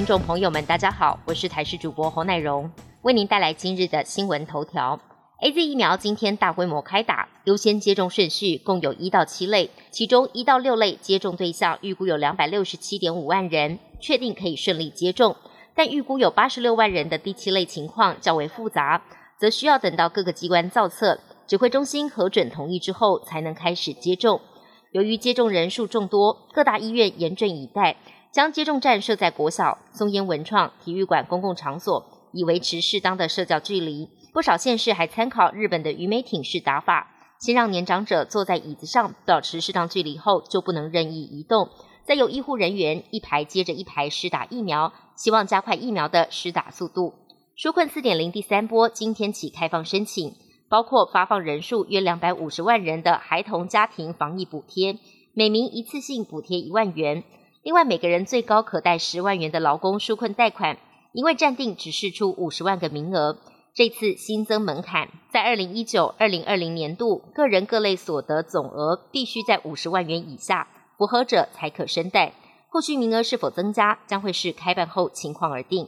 听众朋友们，大家好，我是台视主播侯乃荣，为您带来今日的新闻头条。A Z 疫苗今天大规模开打，优先接种顺序共有一到七类，其中一到六类接种对象预估有两百六十七点五万人，确定可以顺利接种，但预估有八十六万人的第七类情况较为复杂，则需要等到各个机关造册、指挥中心核准同意之后，才能开始接种。由于接种人数众多，各大医院严阵以待。将接种站设在国小、松烟文创、体育馆公共场所，以维持适当的社交距离。不少县市还参考日本的鱼美挺式打法，先让年长者坐在椅子上保持适当距离后，就不能任意移动。再由医护人员一排接着一排施打疫苗，希望加快疫苗的施打速度。纾困四点零第三波今天起开放申请，包括发放人数约两百五十万人的孩童家庭防疫补贴，每名一次性补贴一万元。另外，每个人最高可贷十万元的劳工纾困贷款，因为暂定只释出五十万个名额，这次新增门槛，在二零一九二零二零年度，个人各类所得总额必须在五十万元以下，符合者才可申贷。后续名额是否增加，将会视开办后情况而定。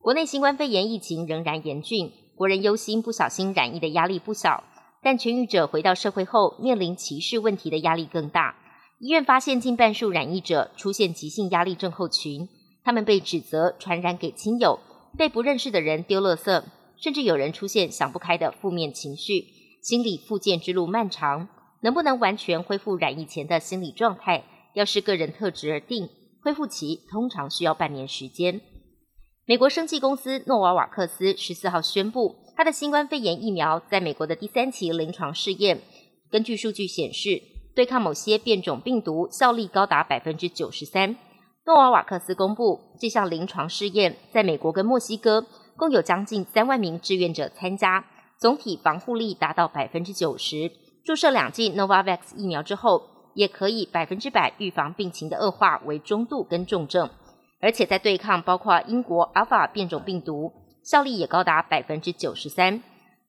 国内新冠肺炎疫情仍然严峻，国人忧心不小心染疫的压力不小，但痊愈者回到社会后，面临歧视问题的压力更大。医院发现近半数染疫者出现急性压力症候群，他们被指责传染给亲友，被不认识的人丢垃圾，甚至有人出现想不开的负面情绪，心理复健之路漫长。能不能完全恢复染疫前的心理状态，要视个人特质而定，恢复期通常需要半年时间。美国生技公司诺瓦瓦克斯十四号宣布，它的新冠肺炎疫苗在美国的第三期临床试验，根据数据显示。对抗某些变种病毒效力高达百分之九十三。诺瓦瓦克斯公布这项临床试验，在美国跟墨西哥共有将近三万名志愿者参加，总体防护力达到百分之九十。注射两剂 Novavax 疫苗之后，也可以百分之百预防病情的恶化为中度跟重症，而且在对抗包括英国 Alpha 变种病毒，效力也高达百分之九十三。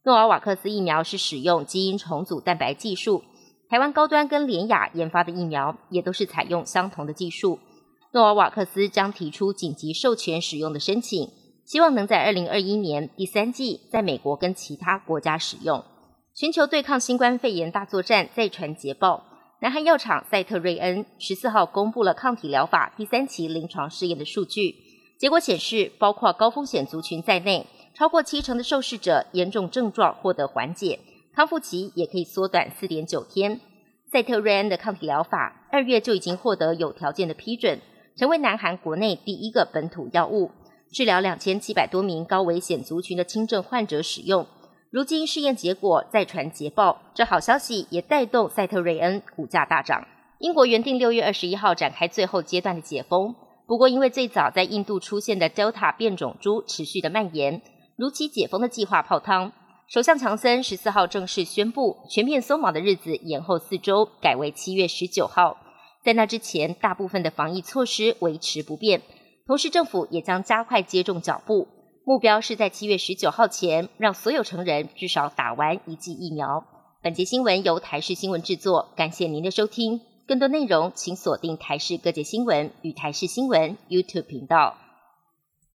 诺瓦瓦克斯疫苗是使用基因重组蛋白技术。台湾高端跟联雅研发的疫苗也都是采用相同的技术。诺瓦瓦克斯将提出紧急授权使用的申请，希望能在二零二一年第三季在美国跟其他国家使用。全球对抗新冠肺炎大作战再传捷报，南韩药厂赛特瑞恩十四号公布了抗体疗法第三期临床试验的数据，结果显示，包括高风险族群在内，超过七成的受试者严重症状获得缓解。康复期也可以缩短四点九天。赛特瑞恩的抗体疗法二月就已经获得有条件的批准，成为南韩国内第一个本土药物，治疗两千七百多名高危险族群的轻症患者使用。如今试验结果再传捷报，这好消息也带动赛特瑞恩股价大涨。英国原定六月二十一号展开最后阶段的解封，不过因为最早在印度出现的 Delta 变种株持续的蔓延，如期解封的计划泡汤。首相强森十四号正式宣布，全面松绑的日子延后四周，改为七月十九号。在那之前，大部分的防疫措施维持不变。同时，政府也将加快接种脚步，目标是在七月十九号前，让所有成人至少打完一剂疫苗。本节新闻由台视新闻制作，感谢您的收听。更多内容请锁定台视各界新闻与台视新闻 YouTube 频道。